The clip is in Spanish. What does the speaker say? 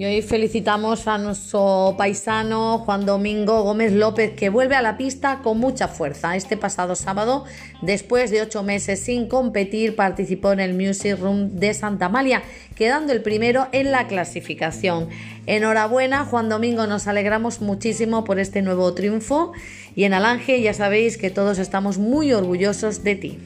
Y hoy felicitamos a nuestro paisano Juan Domingo Gómez López, que vuelve a la pista con mucha fuerza. Este pasado sábado, después de ocho meses sin competir, participó en el Music Room de Santa Amalia, quedando el primero en la clasificación. Enhorabuena, Juan Domingo, nos alegramos muchísimo por este nuevo triunfo. Y en Alange ya sabéis que todos estamos muy orgullosos de ti.